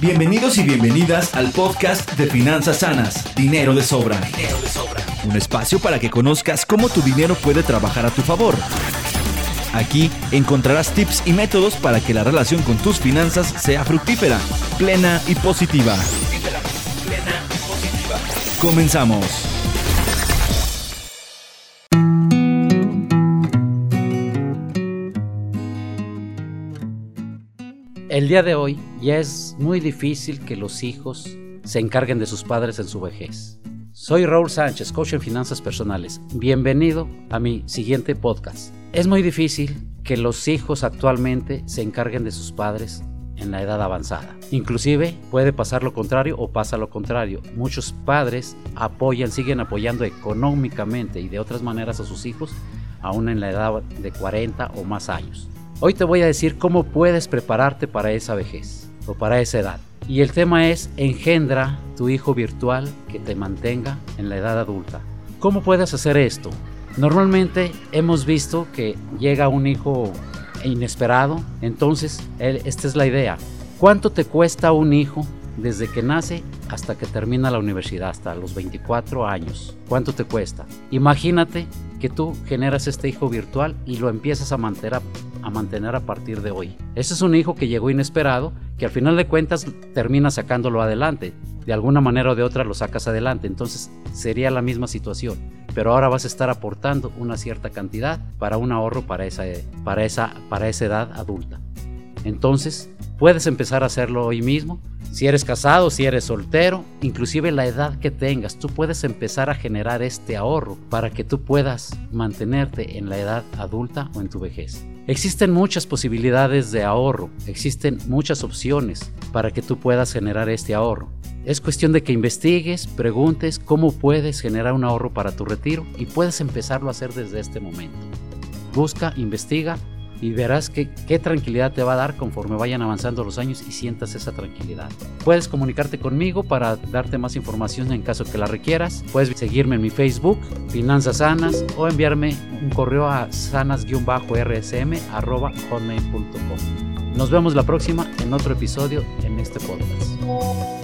Bienvenidos y bienvenidas al podcast de Finanzas Sanas, Dinero de Sobra. Dinero de Sobra. Un espacio para que conozcas cómo tu dinero puede trabajar a tu favor. Aquí encontrarás tips y métodos para que la relación con tus finanzas sea fructífera, plena y positiva. plena y positiva. Comenzamos. El día de hoy ya es muy difícil que los hijos se encarguen de sus padres en su vejez. Soy Raúl Sánchez, coach en finanzas personales. Bienvenido a mi siguiente podcast. Es muy difícil que los hijos actualmente se encarguen de sus padres en la edad avanzada. Inclusive puede pasar lo contrario o pasa lo contrario. Muchos padres apoyan, siguen apoyando económicamente y de otras maneras a sus hijos aún en la edad de 40 o más años. Hoy te voy a decir cómo puedes prepararte para esa vejez o para esa edad. Y el tema es engendra tu hijo virtual que te mantenga en la edad adulta. ¿Cómo puedes hacer esto? Normalmente hemos visto que llega un hijo inesperado, entonces esta es la idea. ¿Cuánto te cuesta un hijo desde que nace hasta que termina la universidad, hasta los 24 años? ¿Cuánto te cuesta? Imagínate que tú generas este hijo virtual y lo empiezas a mantener a, partir de hoy. Ese es un hijo que llegó inesperado, que al final de cuentas termina sacándolo adelante. De alguna manera o de otra lo sacas adelante. Entonces sería la misma situación. Pero ahora vas a estar aportando una cierta cantidad para un ahorro para esa, para esa, para esa edad adulta. Entonces puedes empezar a hacerlo hoy mismo si eres casado, si eres soltero, inclusive la edad que tengas, tú puedes empezar a generar este ahorro para que tú puedas mantenerte en la edad adulta o en tu vejez. Existen muchas posibilidades de ahorro, existen muchas opciones para que tú puedas generar este ahorro. Es cuestión de que investigues, preguntes cómo puedes generar un ahorro para tu retiro y puedes empezarlo a hacer desde este momento. Busca, investiga y verás qué, qué tranquilidad te va a dar conforme vayan avanzando los años y sientas esa tranquilidad. Puedes comunicarte conmigo para darte más información en caso que la requieras. Puedes seguirme en mi Facebook, Finanzas Sanas, o enviarme un correo a sanas-rsm.hotmail.com. Nos vemos la próxima en otro episodio en este podcast.